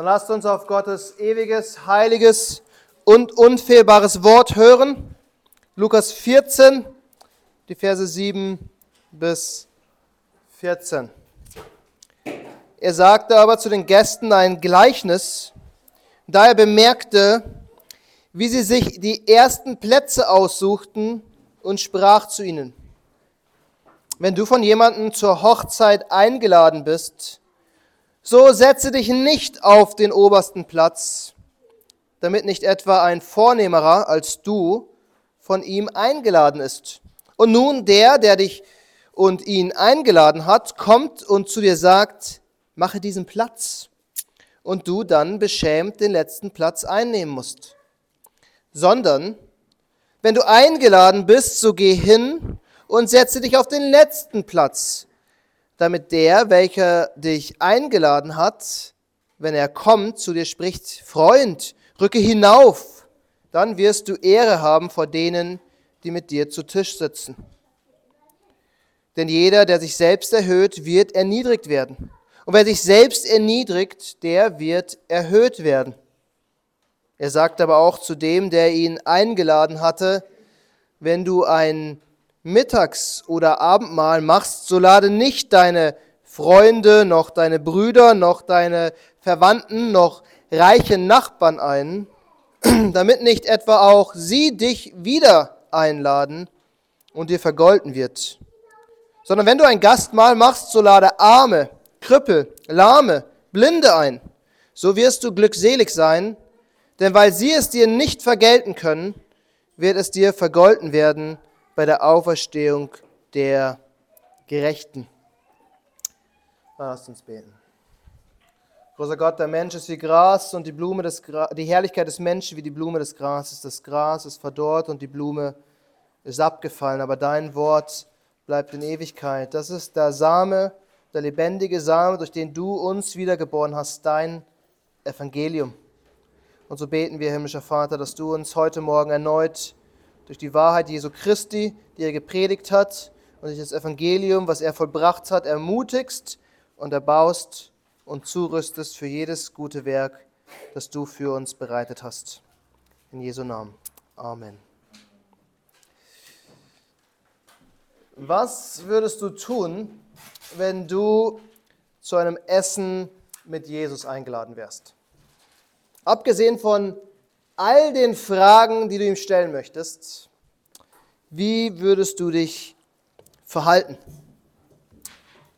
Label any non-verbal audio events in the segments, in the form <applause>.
Dann lasst uns auf Gottes ewiges, heiliges und unfehlbares Wort hören. Lukas 14, die Verse 7 bis 14. Er sagte aber zu den Gästen ein Gleichnis, da er bemerkte, wie sie sich die ersten Plätze aussuchten und sprach zu ihnen. Wenn du von jemandem zur Hochzeit eingeladen bist, so setze dich nicht auf den obersten Platz, damit nicht etwa ein Vornehmerer als du von ihm eingeladen ist. Und nun der, der dich und ihn eingeladen hat, kommt und zu dir sagt, mache diesen Platz. Und du dann beschämt den letzten Platz einnehmen musst. Sondern, wenn du eingeladen bist, so geh hin und setze dich auf den letzten Platz, damit der, welcher dich eingeladen hat, wenn er kommt, zu dir spricht, Freund, rücke hinauf, dann wirst du Ehre haben vor denen, die mit dir zu Tisch sitzen. Denn jeder, der sich selbst erhöht, wird erniedrigt werden. Und wer sich selbst erniedrigt, der wird erhöht werden. Er sagt aber auch zu dem, der ihn eingeladen hatte, wenn du ein Mittags- oder Abendmahl machst, so lade nicht deine Freunde, noch deine Brüder, noch deine Verwandten, noch reiche Nachbarn ein, <clears throat> damit nicht etwa auch sie dich wieder einladen und dir vergolten wird. Sondern wenn du ein Gastmahl machst, so lade Arme, Krüppel, Lahme, Blinde ein. So wirst du glückselig sein, denn weil sie es dir nicht vergelten können, wird es dir vergolten werden bei der Auferstehung der Gerechten. Lasst uns beten. Großer Gott, der Mensch ist wie Gras und die, Blume des Gra die Herrlichkeit des Menschen wie die Blume des Grases. Das Gras ist verdorrt und die Blume ist abgefallen, aber dein Wort bleibt in Ewigkeit. Das ist der Same, der lebendige Same, durch den du uns wiedergeboren hast, dein Evangelium. Und so beten wir, himmlischer Vater, dass du uns heute Morgen erneut durch die Wahrheit Jesu Christi, die er gepredigt hat, und durch das Evangelium, was er vollbracht hat, ermutigst und erbaust und zurüstest für jedes gute Werk, das du für uns bereitet hast. In Jesu Namen. Amen. Was würdest du tun, wenn du zu einem Essen mit Jesus eingeladen wärst? Abgesehen von all den Fragen, die du ihm stellen möchtest, wie würdest du dich verhalten?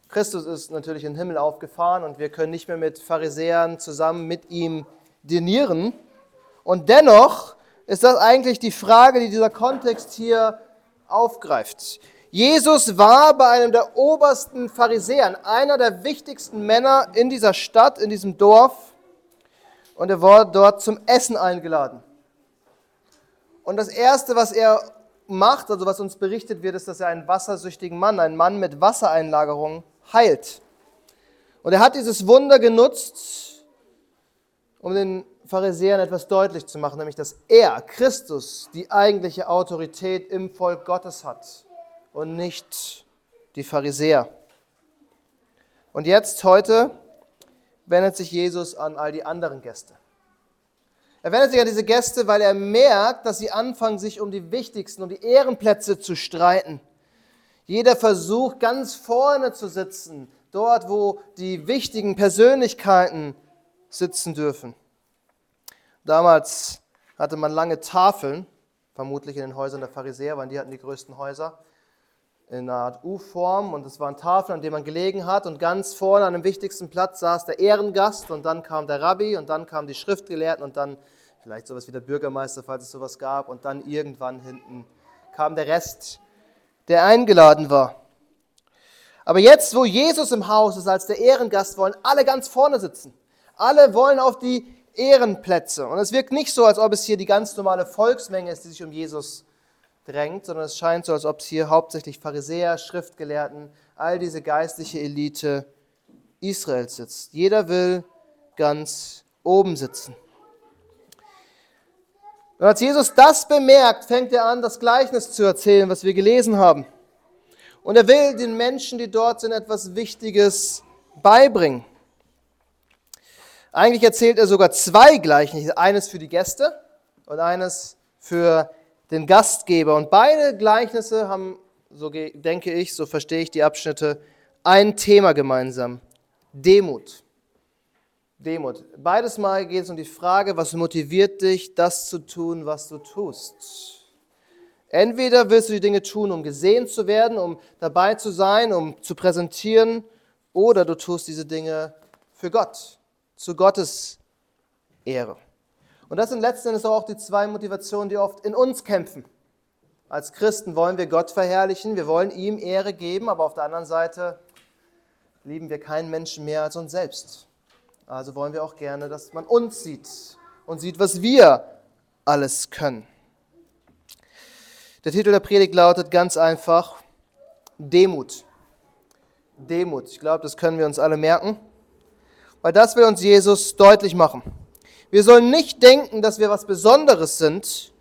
Christus ist natürlich in den Himmel aufgefahren und wir können nicht mehr mit Pharisäern zusammen mit ihm dinieren. Und dennoch ist das eigentlich die Frage, die dieser Kontext hier aufgreift. Jesus war bei einem der obersten Pharisäern, einer der wichtigsten Männer in dieser Stadt, in diesem Dorf und er wurde dort zum Essen eingeladen. Und das Erste, was er macht, also was uns berichtet wird, ist, dass er einen wassersüchtigen Mann, einen Mann mit Wassereinlagerung heilt. Und er hat dieses Wunder genutzt, um den Pharisäern etwas deutlich zu machen, nämlich dass er, Christus, die eigentliche Autorität im Volk Gottes hat und nicht die Pharisäer. Und jetzt, heute, wendet sich Jesus an all die anderen Gäste. Er wendet sich an diese Gäste, weil er merkt, dass sie anfangen, sich um die wichtigsten, um die Ehrenplätze zu streiten. Jeder versucht, ganz vorne zu sitzen, dort, wo die wichtigen Persönlichkeiten sitzen dürfen. Damals hatte man lange Tafeln, vermutlich in den Häusern der Pharisäer, weil die hatten die größten Häuser in einer Art U-Form und es waren Tafeln, an denen man gelegen hat und ganz vorne an dem wichtigsten Platz saß der Ehrengast und dann kam der Rabbi und dann kamen die Schriftgelehrten und dann vielleicht sowas wie der Bürgermeister, falls es sowas gab und dann irgendwann hinten kam der Rest, der eingeladen war. Aber jetzt, wo Jesus im Haus ist als der Ehrengast, wollen alle ganz vorne sitzen. Alle wollen auf die Ehrenplätze. Und es wirkt nicht so, als ob es hier die ganz normale Volksmenge ist, die sich um Jesus drängt, sondern es scheint so, als ob es hier hauptsächlich Pharisäer, Schriftgelehrten, all diese geistliche Elite Israels sitzt. Jeder will ganz oben sitzen. Und als Jesus das bemerkt, fängt er an, das Gleichnis zu erzählen, was wir gelesen haben. Und er will den Menschen, die dort sind, etwas Wichtiges beibringen. Eigentlich erzählt er sogar zwei Gleichnisse, eines für die Gäste und eines für den Gastgeber. Und beide Gleichnisse haben, so denke ich, so verstehe ich die Abschnitte, ein Thema gemeinsam. Demut. Demut. Beides Mal geht es um die Frage, was motiviert dich, das zu tun, was du tust. Entweder willst du die Dinge tun, um gesehen zu werden, um dabei zu sein, um zu präsentieren, oder du tust diese Dinge für Gott, zu Gottes Ehre. Und das sind letzten Endes auch die zwei Motivationen, die oft in uns kämpfen. Als Christen wollen wir Gott verherrlichen, wir wollen ihm Ehre geben, aber auf der anderen Seite lieben wir keinen Menschen mehr als uns selbst. Also wollen wir auch gerne, dass man uns sieht und sieht, was wir alles können. Der Titel der Predigt lautet ganz einfach Demut. Demut. Ich glaube, das können wir uns alle merken, weil das will uns Jesus deutlich machen. Wir sollen nicht denken, dass wir was Besonderes sind,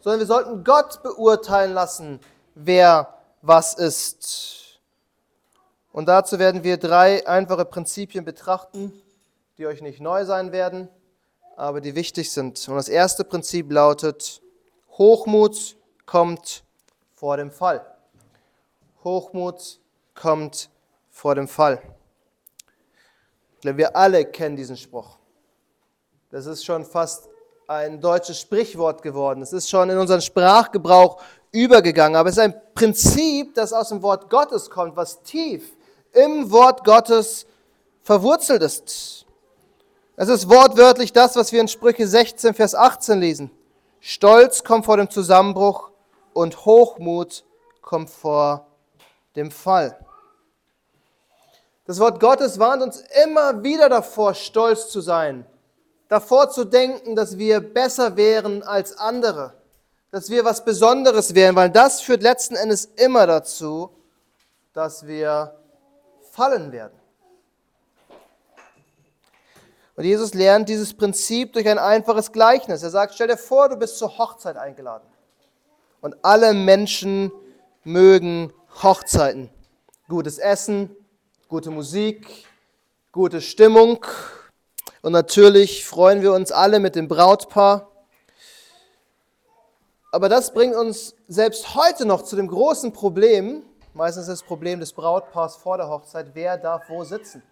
sondern wir sollten Gott beurteilen lassen, wer was ist. Und dazu werden wir drei einfache Prinzipien betrachten, die euch nicht neu sein werden, aber die wichtig sind. Und das erste Prinzip lautet Hochmut kommt vor dem Fall. Hochmut kommt vor dem Fall. Ich wir alle kennen diesen Spruch. Das ist schon fast ein deutsches Sprichwort geworden. Es ist schon in unseren Sprachgebrauch übergegangen. Aber es ist ein Prinzip, das aus dem Wort Gottes kommt, was tief im Wort Gottes verwurzelt ist. Es ist wortwörtlich das, was wir in Sprüche 16, Vers 18 lesen. Stolz kommt vor dem Zusammenbruch, und Hochmut kommt vor dem Fall. Das Wort Gottes warnt uns immer wieder davor, stolz zu sein, davor zu denken, dass wir besser wären als andere, dass wir was Besonderes wären, weil das führt letzten Endes immer dazu, dass wir fallen werden. Und Jesus lernt dieses Prinzip durch ein einfaches Gleichnis. Er sagt, stell dir vor, du bist zur Hochzeit eingeladen und alle Menschen mögen Hochzeiten. Gutes Essen, gute Musik, gute Stimmung und natürlich freuen wir uns alle mit dem Brautpaar. Aber das bringt uns selbst heute noch zu dem großen Problem, meistens das Problem des Brautpaars vor der Hochzeit, wer darf wo sitzen?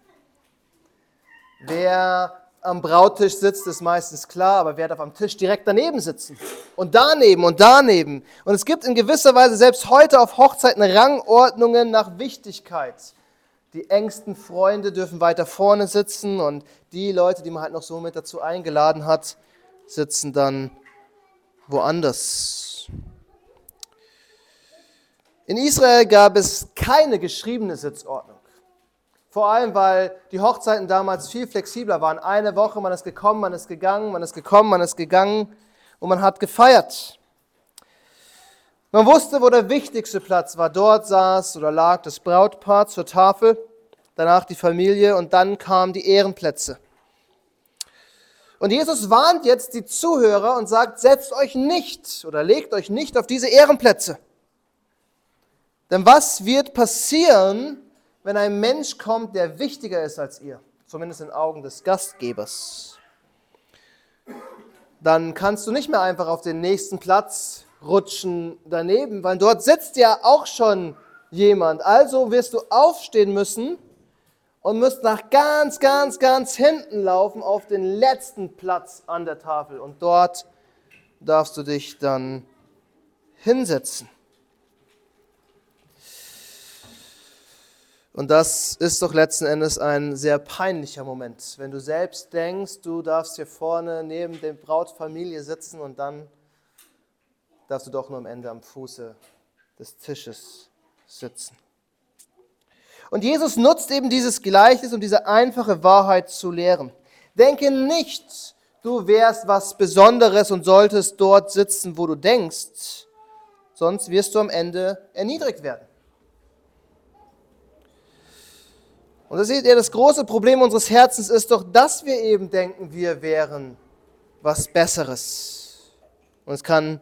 Wer am Brautisch sitzt, ist meistens klar, aber wer darf am Tisch direkt daneben sitzen? Und daneben und daneben. Und es gibt in gewisser Weise selbst heute auf Hochzeiten Rangordnungen nach Wichtigkeit. Die engsten Freunde dürfen weiter vorne sitzen und die Leute, die man halt noch so mit dazu eingeladen hat, sitzen dann woanders. In Israel gab es keine geschriebene Sitzordnung. Vor allem, weil die Hochzeiten damals viel flexibler waren. Eine Woche, man ist gekommen, man ist gegangen, man ist gekommen, man ist gegangen und man hat gefeiert. Man wusste, wo der wichtigste Platz war. Dort saß oder lag das Brautpaar zur Tafel, danach die Familie und dann kamen die Ehrenplätze. Und Jesus warnt jetzt die Zuhörer und sagt, setzt euch nicht oder legt euch nicht auf diese Ehrenplätze. Denn was wird passieren, wenn ein Mensch kommt, der wichtiger ist als ihr, zumindest in Augen des Gastgebers, dann kannst du nicht mehr einfach auf den nächsten Platz rutschen daneben, weil dort sitzt ja auch schon jemand. Also wirst du aufstehen müssen und musst nach ganz, ganz, ganz hinten laufen auf den letzten Platz an der Tafel. Und dort darfst du dich dann hinsetzen. Und das ist doch letzten Endes ein sehr peinlicher Moment, wenn du selbst denkst, du darfst hier vorne neben der Brautfamilie sitzen und dann darfst du doch nur am Ende am Fuße des Tisches sitzen. Und Jesus nutzt eben dieses Gleichnis, um diese einfache Wahrheit zu lehren. Denke nicht, du wärst was Besonderes und solltest dort sitzen, wo du denkst, sonst wirst du am Ende erniedrigt werden. Und da seht ihr, das große Problem unseres Herzens ist doch, dass wir eben denken, wir wären was Besseres. Und es kann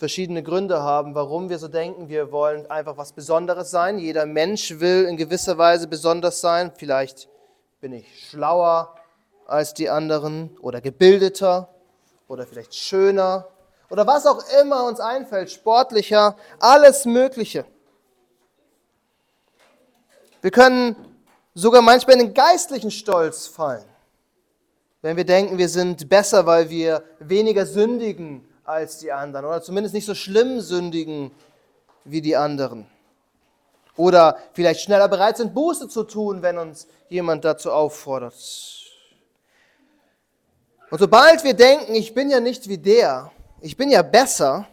verschiedene Gründe haben, warum wir so denken. Wir wollen einfach was Besonderes sein. Jeder Mensch will in gewisser Weise besonders sein. Vielleicht bin ich schlauer als die anderen oder gebildeter oder vielleicht schöner oder was auch immer uns einfällt, sportlicher, alles Mögliche. Wir können sogar manchmal in den geistlichen Stolz fallen, wenn wir denken, wir sind besser, weil wir weniger sündigen als die anderen oder zumindest nicht so schlimm sündigen wie die anderen. Oder vielleicht schneller bereit sind, Buße zu tun, wenn uns jemand dazu auffordert. Und sobald wir denken, ich bin ja nicht wie der, ich bin ja besser,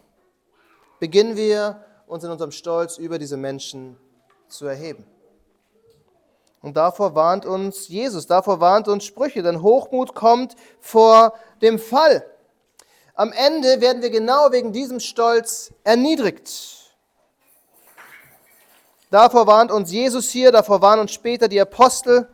beginnen wir uns in unserem Stolz über diese Menschen zu erheben. Und davor warnt uns Jesus, davor warnt uns Sprüche, denn Hochmut kommt vor dem Fall. Am Ende werden wir genau wegen diesem Stolz erniedrigt. Davor warnt uns Jesus hier, davor warnen uns später die Apostel.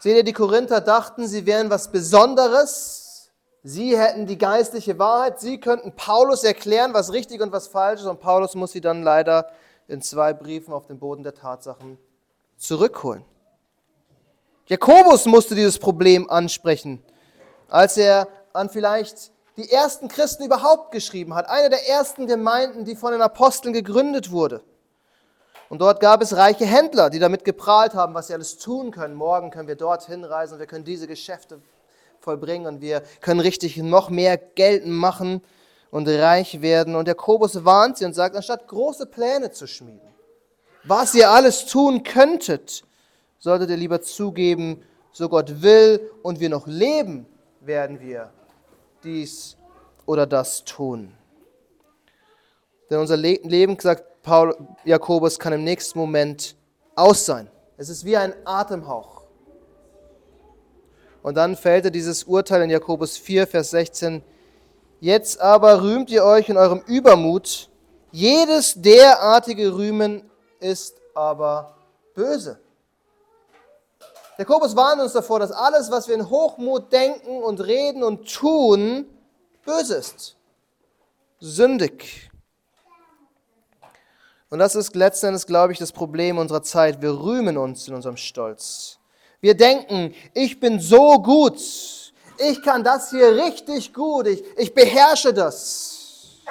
Seht ihr, die Korinther dachten, sie wären was Besonderes. Sie hätten die geistliche Wahrheit. Sie könnten Paulus erklären, was richtig und was falsch ist. Und Paulus muss sie dann leider in zwei Briefen auf den Boden der Tatsachen zurückholen. Jakobus musste dieses Problem ansprechen, als er an vielleicht die ersten Christen überhaupt geschrieben hat. Eine der ersten Gemeinden, die von den Aposteln gegründet wurde. Und dort gab es reiche Händler, die damit geprahlt haben, was sie alles tun können. Morgen können wir dorthin reisen wir können diese Geschäfte vollbringen und wir können richtig noch mehr Geld machen und reich werden. Und Jakobus warnt sie und sagt, anstatt große Pläne zu schmieden, was ihr alles tun könntet, solltet ihr lieber zugeben, so Gott will und wir noch leben, werden wir dies oder das tun. Denn unser Leben, sagt Paul Jakobus, kann im nächsten Moment aus sein. Es ist wie ein Atemhauch. Und dann fällt er dieses Urteil in Jakobus 4, Vers 16. Jetzt aber rühmt ihr euch in eurem Übermut. Jedes derartige Rühmen ist aber böse. Jakobus warnt uns davor, dass alles, was wir in Hochmut denken und reden und tun, böse ist. Sündig. Und das ist letzten Endes, glaube ich, das Problem unserer Zeit. Wir rühmen uns in unserem Stolz. Wir denken, ich bin so gut. Ich kann das hier richtig gut. Ich, ich beherrsche das.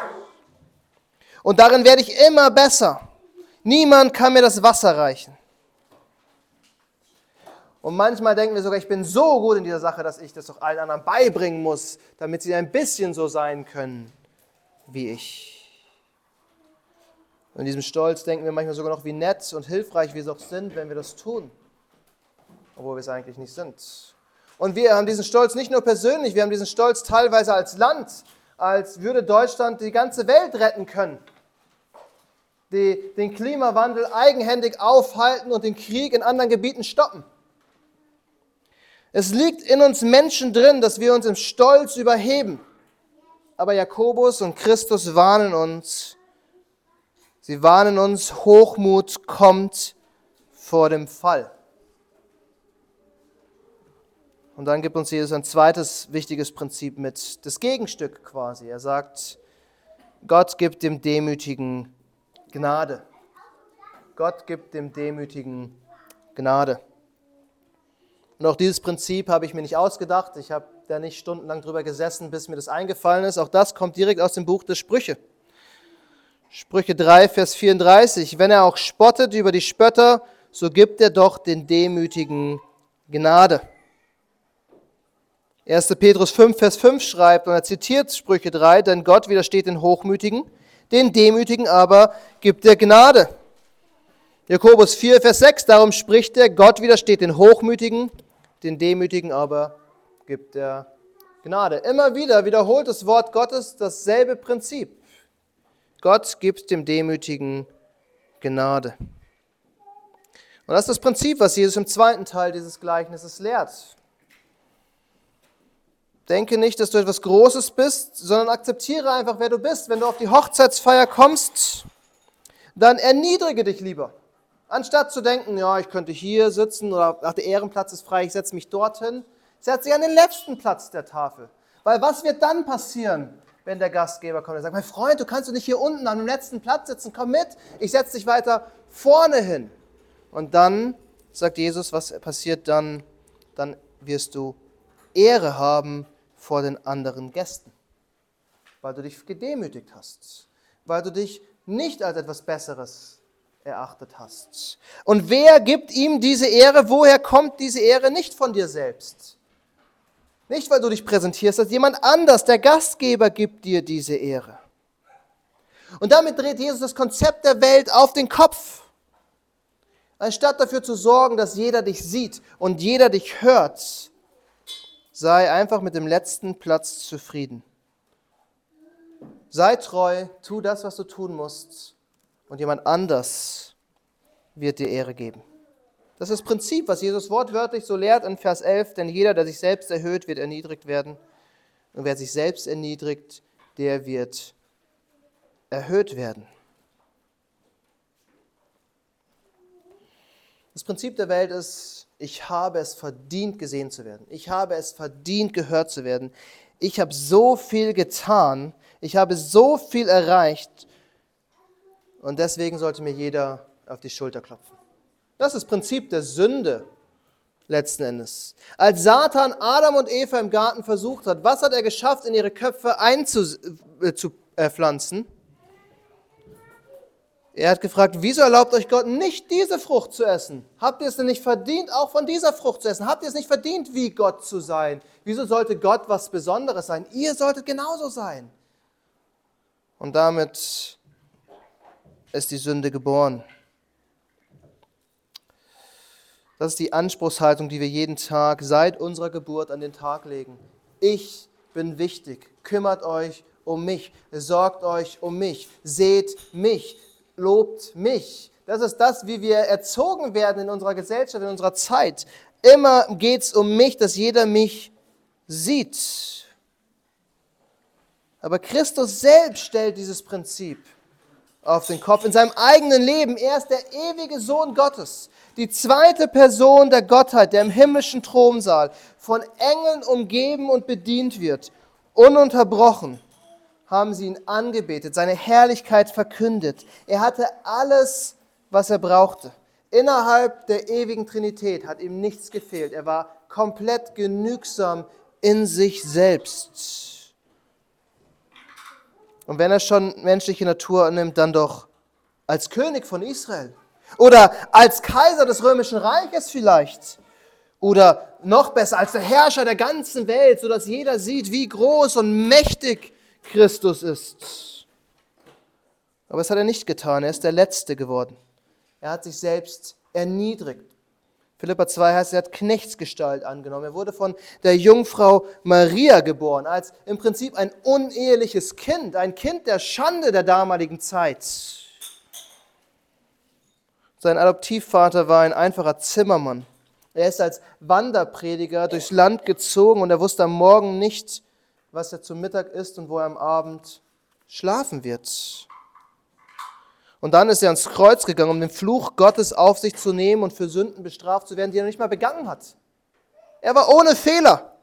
Und darin werde ich immer besser. Niemand kann mir das Wasser reichen. Und manchmal denken wir sogar, ich bin so gut in dieser Sache, dass ich das doch allen anderen beibringen muss, damit sie ein bisschen so sein können wie ich. Und in diesem Stolz denken wir manchmal sogar noch, wie nett und hilfreich wir doch sind, wenn wir das tun, obwohl wir es eigentlich nicht sind. Und wir haben diesen Stolz nicht nur persönlich, wir haben diesen Stolz teilweise als Land, als würde Deutschland die ganze Welt retten können die den Klimawandel eigenhändig aufhalten und den Krieg in anderen Gebieten stoppen. Es liegt in uns Menschen drin, dass wir uns im Stolz überheben. Aber Jakobus und Christus warnen uns. Sie warnen uns, Hochmut kommt vor dem Fall. Und dann gibt uns Jesus ein zweites wichtiges Prinzip mit, das Gegenstück quasi. Er sagt, Gott gibt dem Demütigen Gnade. Gott gibt dem Demütigen Gnade. Und auch dieses Prinzip habe ich mir nicht ausgedacht. Ich habe da nicht stundenlang drüber gesessen, bis mir das eingefallen ist. Auch das kommt direkt aus dem Buch der Sprüche. Sprüche 3, Vers 34. Wenn er auch spottet über die Spötter, so gibt er doch den Demütigen Gnade. 1. Petrus 5, Vers 5 schreibt, und er zitiert Sprüche 3, denn Gott widersteht den Hochmütigen, den Demütigen aber gibt er Gnade. Jakobus 4, Vers 6, darum spricht er, Gott widersteht den Hochmütigen, den Demütigen aber gibt er Gnade. Immer wieder wiederholt das Wort Gottes dasselbe Prinzip. Gott gibt dem Demütigen Gnade. Und das ist das Prinzip, was Jesus im zweiten Teil dieses Gleichnisses lehrt. Denke nicht, dass du etwas Großes bist, sondern akzeptiere einfach, wer du bist. Wenn du auf die Hochzeitsfeier kommst, dann erniedrige dich lieber. Anstatt zu denken, ja, ich könnte hier sitzen oder ach, der Ehrenplatz ist frei, ich setze mich dorthin, setze dich an den letzten Platz der Tafel. Weil was wird dann passieren, wenn der Gastgeber kommt und sagt, mein Freund, du kannst doch nicht hier unten an dem letzten Platz sitzen, komm mit, ich setze dich weiter vorne hin. Und dann sagt Jesus, was passiert dann? Dann wirst du Ehre haben vor den anderen Gästen, weil du dich gedemütigt hast, weil du dich nicht als etwas Besseres erachtet hast. Und wer gibt ihm diese Ehre? Woher kommt diese Ehre? Nicht von dir selbst. Nicht, weil du dich präsentierst, dass jemand anders, der Gastgeber, gibt dir diese Ehre. Und damit dreht Jesus das Konzept der Welt auf den Kopf. Anstatt dafür zu sorgen, dass jeder dich sieht und jeder dich hört, sei einfach mit dem letzten Platz zufrieden. Sei treu, tu das, was du tun musst, und jemand anders wird dir Ehre geben. Das ist das Prinzip, was Jesus wortwörtlich so lehrt in Vers 11, denn jeder, der sich selbst erhöht, wird erniedrigt werden. Und wer sich selbst erniedrigt, der wird erhöht werden. Das Prinzip der Welt ist, ich habe es verdient, gesehen zu werden. Ich habe es verdient, gehört zu werden. Ich habe so viel getan. Ich habe so viel erreicht. Und deswegen sollte mir jeder auf die Schulter klopfen. Das ist das Prinzip der Sünde letzten Endes. Als Satan Adam und Eva im Garten versucht hat, was hat er geschafft, in ihre Köpfe einzupflanzen? Er hat gefragt, wieso erlaubt euch Gott nicht diese Frucht zu essen? Habt ihr es denn nicht verdient, auch von dieser Frucht zu essen? Habt ihr es nicht verdient, wie Gott zu sein? Wieso sollte Gott was Besonderes sein? Ihr solltet genauso sein. Und damit ist die Sünde geboren. Das ist die Anspruchshaltung, die wir jeden Tag seit unserer Geburt an den Tag legen. Ich bin wichtig. Kümmert euch um mich. Sorgt euch um mich. Seht mich lobt mich. Das ist das, wie wir erzogen werden in unserer Gesellschaft, in unserer Zeit. Immer geht es um mich, dass jeder mich sieht. Aber Christus selbst stellt dieses Prinzip auf den Kopf in seinem eigenen Leben. Er ist der ewige Sohn Gottes, die zweite Person der Gottheit, der im himmlischen Thronsaal von Engeln umgeben und bedient wird, ununterbrochen haben sie ihn angebetet, seine Herrlichkeit verkündet. Er hatte alles, was er brauchte. Innerhalb der ewigen Trinität hat ihm nichts gefehlt. Er war komplett genügsam in sich selbst. Und wenn er schon menschliche Natur annimmt, dann doch als König von Israel oder als Kaiser des römischen Reiches vielleicht oder noch besser als der Herrscher der ganzen Welt, sodass jeder sieht, wie groß und mächtig Christus ist. Aber das hat er nicht getan. Er ist der Letzte geworden. Er hat sich selbst erniedrigt. Philippa 2 heißt, er hat Knechtsgestalt angenommen. Er wurde von der Jungfrau Maria geboren, als im Prinzip ein uneheliches Kind, ein Kind der Schande der damaligen Zeit. Sein Adoptivvater war ein einfacher Zimmermann. Er ist als Wanderprediger durchs Land gezogen und er wusste am Morgen nicht, was er zum Mittag isst und wo er am Abend schlafen wird. Und dann ist er ans Kreuz gegangen, um den Fluch Gottes auf sich zu nehmen und für Sünden bestraft zu werden, die er nicht mal begangen hat. Er war ohne Fehler.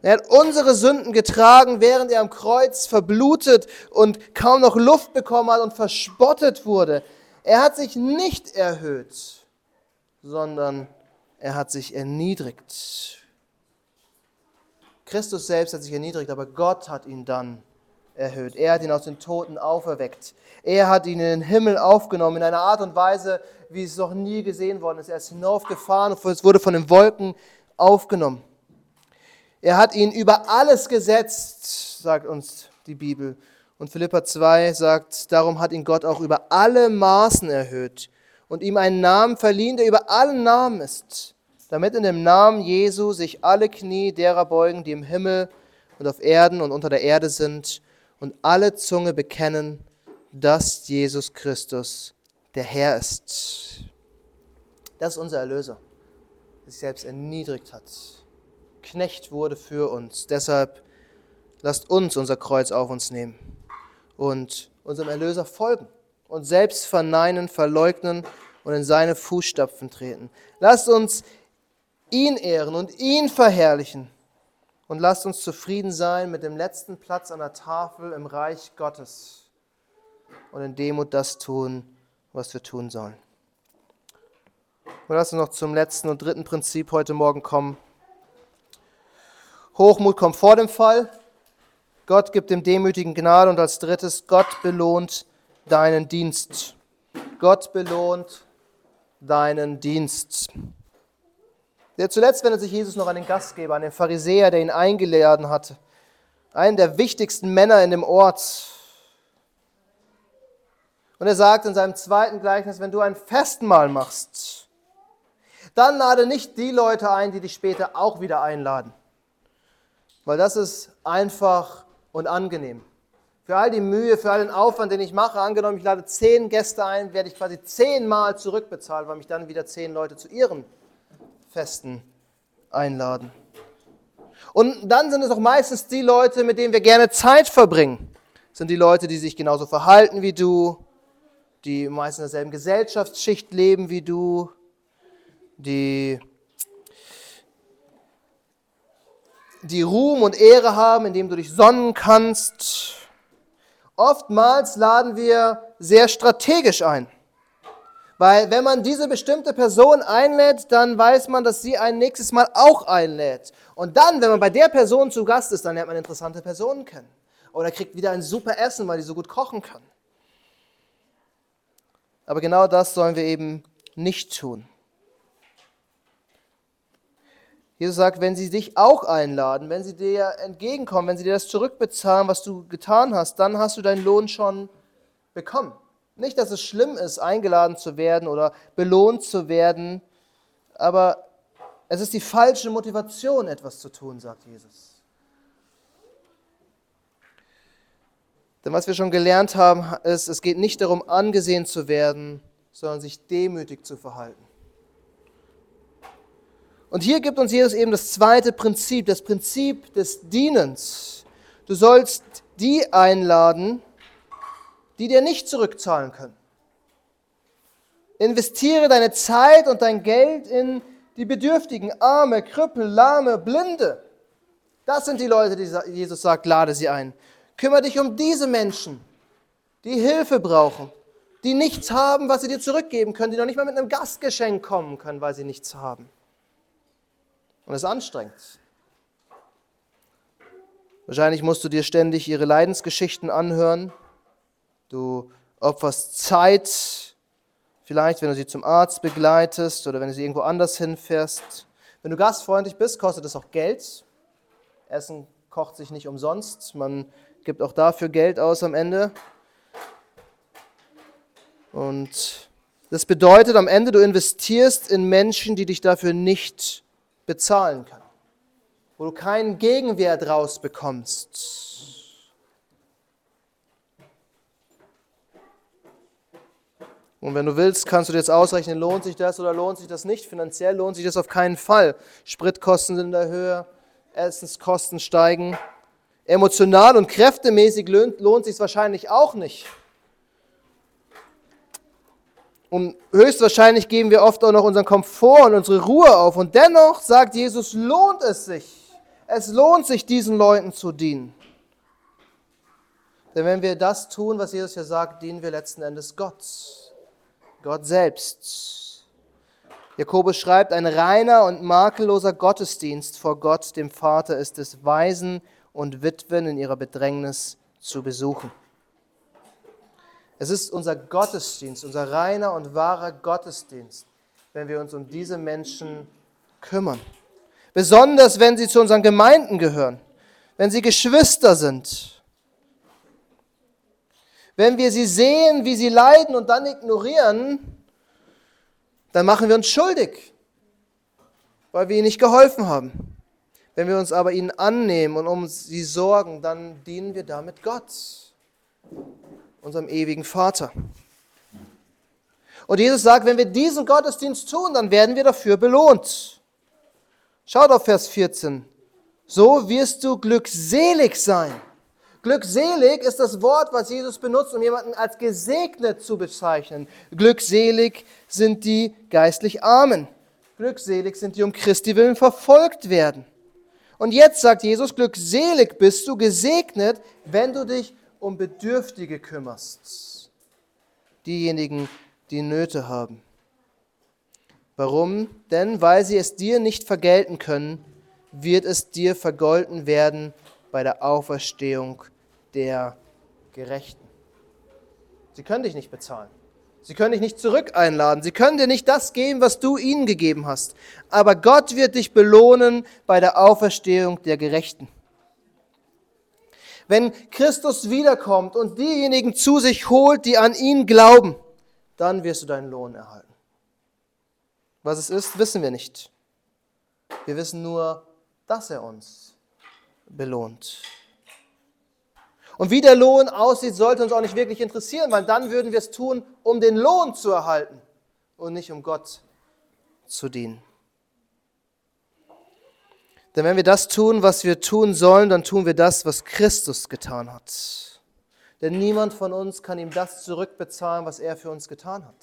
Er hat unsere Sünden getragen, während er am Kreuz verblutet und kaum noch Luft bekommen hat und verspottet wurde. Er hat sich nicht erhöht, sondern er hat sich erniedrigt. Christus selbst hat sich erniedrigt, aber Gott hat ihn dann erhöht. Er hat ihn aus den Toten auferweckt. Er hat ihn in den Himmel aufgenommen in einer Art und Weise, wie es noch nie gesehen worden ist. Er ist hinaufgefahren und es wurde von den Wolken aufgenommen. Er hat ihn über alles gesetzt, sagt uns die Bibel. Und Philippa 2 sagt, darum hat ihn Gott auch über alle Maßen erhöht und ihm einen Namen verliehen, der über allen Namen ist damit in dem Namen Jesu sich alle Knie derer beugen, die im Himmel und auf Erden und unter der Erde sind, und alle Zunge bekennen, dass Jesus Christus der Herr ist. Das ist unser Erlöser, der sich selbst erniedrigt hat, Knecht wurde für uns. Deshalb lasst uns unser Kreuz auf uns nehmen und unserem Erlöser folgen und selbst verneinen, verleugnen und in seine Fußstapfen treten. Lasst uns ihn ehren und ihn verherrlichen. Und lasst uns zufrieden sein mit dem letzten Platz an der Tafel im Reich Gottes und in Demut das tun, was wir tun sollen. Und lass uns noch zum letzten und dritten Prinzip heute Morgen kommen. Hochmut kommt vor dem Fall. Gott gibt dem Demütigen Gnade. Und als drittes, Gott belohnt deinen Dienst. Gott belohnt deinen Dienst. Der zuletzt wendet sich Jesus noch an den Gastgeber, an den Pharisäer, der ihn eingeladen hatte. Einen der wichtigsten Männer in dem Ort. Und er sagt in seinem zweiten Gleichnis, wenn du ein Festmahl machst, dann lade nicht die Leute ein, die dich später auch wieder einladen. Weil das ist einfach und angenehm. Für all die Mühe, für all den Aufwand, den ich mache, angenommen, ich lade zehn Gäste ein, werde ich quasi zehnmal zurückbezahlt, weil mich dann wieder zehn Leute zu ihren Festen einladen. Und dann sind es auch meistens die Leute, mit denen wir gerne Zeit verbringen. Das sind die Leute, die sich genauso verhalten wie du, die meist in derselben Gesellschaftsschicht leben wie du, die, die Ruhm und Ehre haben, indem du dich sonnen kannst. Oftmals laden wir sehr strategisch ein. Weil wenn man diese bestimmte Person einlädt, dann weiß man, dass sie ein nächstes Mal auch einlädt. Und dann, wenn man bei der Person zu Gast ist, dann lernt man interessante Personen kennen. Oder kriegt wieder ein super Essen, weil die so gut kochen kann. Aber genau das sollen wir eben nicht tun. Jesus sagt, wenn sie dich auch einladen, wenn sie dir entgegenkommen, wenn sie dir das zurückbezahlen, was du getan hast, dann hast du deinen Lohn schon bekommen. Nicht, dass es schlimm ist, eingeladen zu werden oder belohnt zu werden, aber es ist die falsche Motivation, etwas zu tun, sagt Jesus. Denn was wir schon gelernt haben, ist, es geht nicht darum, angesehen zu werden, sondern sich demütig zu verhalten. Und hier gibt uns Jesus eben das zweite Prinzip, das Prinzip des Dienens. Du sollst die einladen, die dir nicht zurückzahlen können. Investiere deine Zeit und dein Geld in die Bedürftigen, Arme, Krüppel, Lahme, Blinde. Das sind die Leute, die Jesus sagt, lade sie ein. Kümmere dich um diese Menschen, die Hilfe brauchen, die nichts haben, was sie dir zurückgeben können, die noch nicht mal mit einem Gastgeschenk kommen können, weil sie nichts haben. Und es ist anstrengend. Wahrscheinlich musst du dir ständig ihre Leidensgeschichten anhören. Du opferst Zeit, vielleicht wenn du sie zum Arzt begleitest oder wenn du sie irgendwo anders hinfährst. Wenn du gastfreundlich bist, kostet es auch Geld. Essen kocht sich nicht umsonst. Man gibt auch dafür Geld aus am Ende. Und das bedeutet am Ende, du investierst in Menschen, die dich dafür nicht bezahlen können, wo du keinen Gegenwert rausbekommst. Und wenn du willst, kannst du dir jetzt ausrechnen, lohnt sich das oder lohnt sich das nicht. Finanziell lohnt sich das auf keinen Fall. Spritkosten sind in der Höhe, Essenskosten steigen. Emotional und kräftemäßig lohnt, lohnt sich wahrscheinlich auch nicht. Und höchstwahrscheinlich geben wir oft auch noch unseren Komfort und unsere Ruhe auf. Und dennoch sagt Jesus, lohnt es sich. Es lohnt sich, diesen Leuten zu dienen. Denn wenn wir das tun, was Jesus hier sagt, dienen wir letzten Endes Gott. Gott selbst. Jakobus schreibt, ein reiner und makelloser Gottesdienst vor Gott, dem Vater, ist es Weisen und Witwen in ihrer Bedrängnis zu besuchen. Es ist unser Gottesdienst, unser reiner und wahrer Gottesdienst, wenn wir uns um diese Menschen kümmern. Besonders wenn sie zu unseren Gemeinden gehören, wenn sie Geschwister sind. Wenn wir sie sehen, wie sie leiden und dann ignorieren, dann machen wir uns schuldig, weil wir ihnen nicht geholfen haben. Wenn wir uns aber ihnen annehmen und um sie sorgen, dann dienen wir damit Gott, unserem ewigen Vater. Und Jesus sagt, wenn wir diesen Gottesdienst tun, dann werden wir dafür belohnt. Schaut auf Vers 14. So wirst du glückselig sein. Glückselig ist das Wort, was Jesus benutzt, um jemanden als gesegnet zu bezeichnen. Glückselig sind die geistlich Armen. Glückselig sind die um Christi willen verfolgt werden. Und jetzt sagt Jesus, glückselig bist du, gesegnet, wenn du dich um Bedürftige kümmerst. Diejenigen, die Nöte haben. Warum? Denn weil sie es dir nicht vergelten können, wird es dir vergolten werden bei der Auferstehung der Gerechten. Sie können dich nicht bezahlen. Sie können dich nicht zurück einladen. Sie können dir nicht das geben, was du ihnen gegeben hast. Aber Gott wird dich belohnen bei der Auferstehung der Gerechten. Wenn Christus wiederkommt und diejenigen zu sich holt, die an ihn glauben, dann wirst du deinen Lohn erhalten. Was es ist, wissen wir nicht. Wir wissen nur, dass er uns belohnt. Und wie der Lohn aussieht, sollte uns auch nicht wirklich interessieren, weil dann würden wir es tun, um den Lohn zu erhalten und nicht um Gott zu dienen. Denn wenn wir das tun, was wir tun sollen, dann tun wir das, was Christus getan hat. Denn niemand von uns kann ihm das zurückbezahlen, was er für uns getan hat.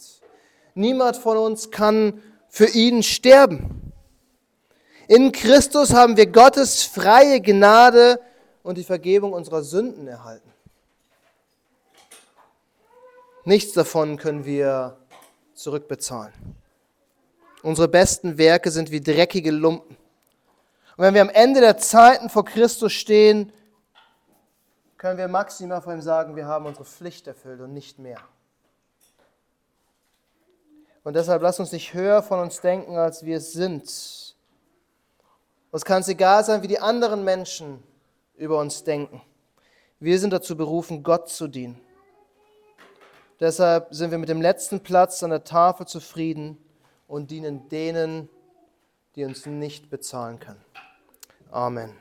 Niemand von uns kann für ihn sterben. In Christus haben wir Gottes freie Gnade und die Vergebung unserer Sünden erhalten. Nichts davon können wir zurückbezahlen. Unsere besten Werke sind wie dreckige Lumpen. Und wenn wir am Ende der Zeiten vor Christus stehen, können wir maximal vor ihm sagen, wir haben unsere Pflicht erfüllt und nicht mehr. Und deshalb lass uns nicht höher von uns denken, als wir es sind. Uns kann es egal sein, wie die anderen Menschen über uns denken. Wir sind dazu berufen, Gott zu dienen. Deshalb sind wir mit dem letzten Platz an der Tafel zufrieden und dienen denen, die uns nicht bezahlen können. Amen.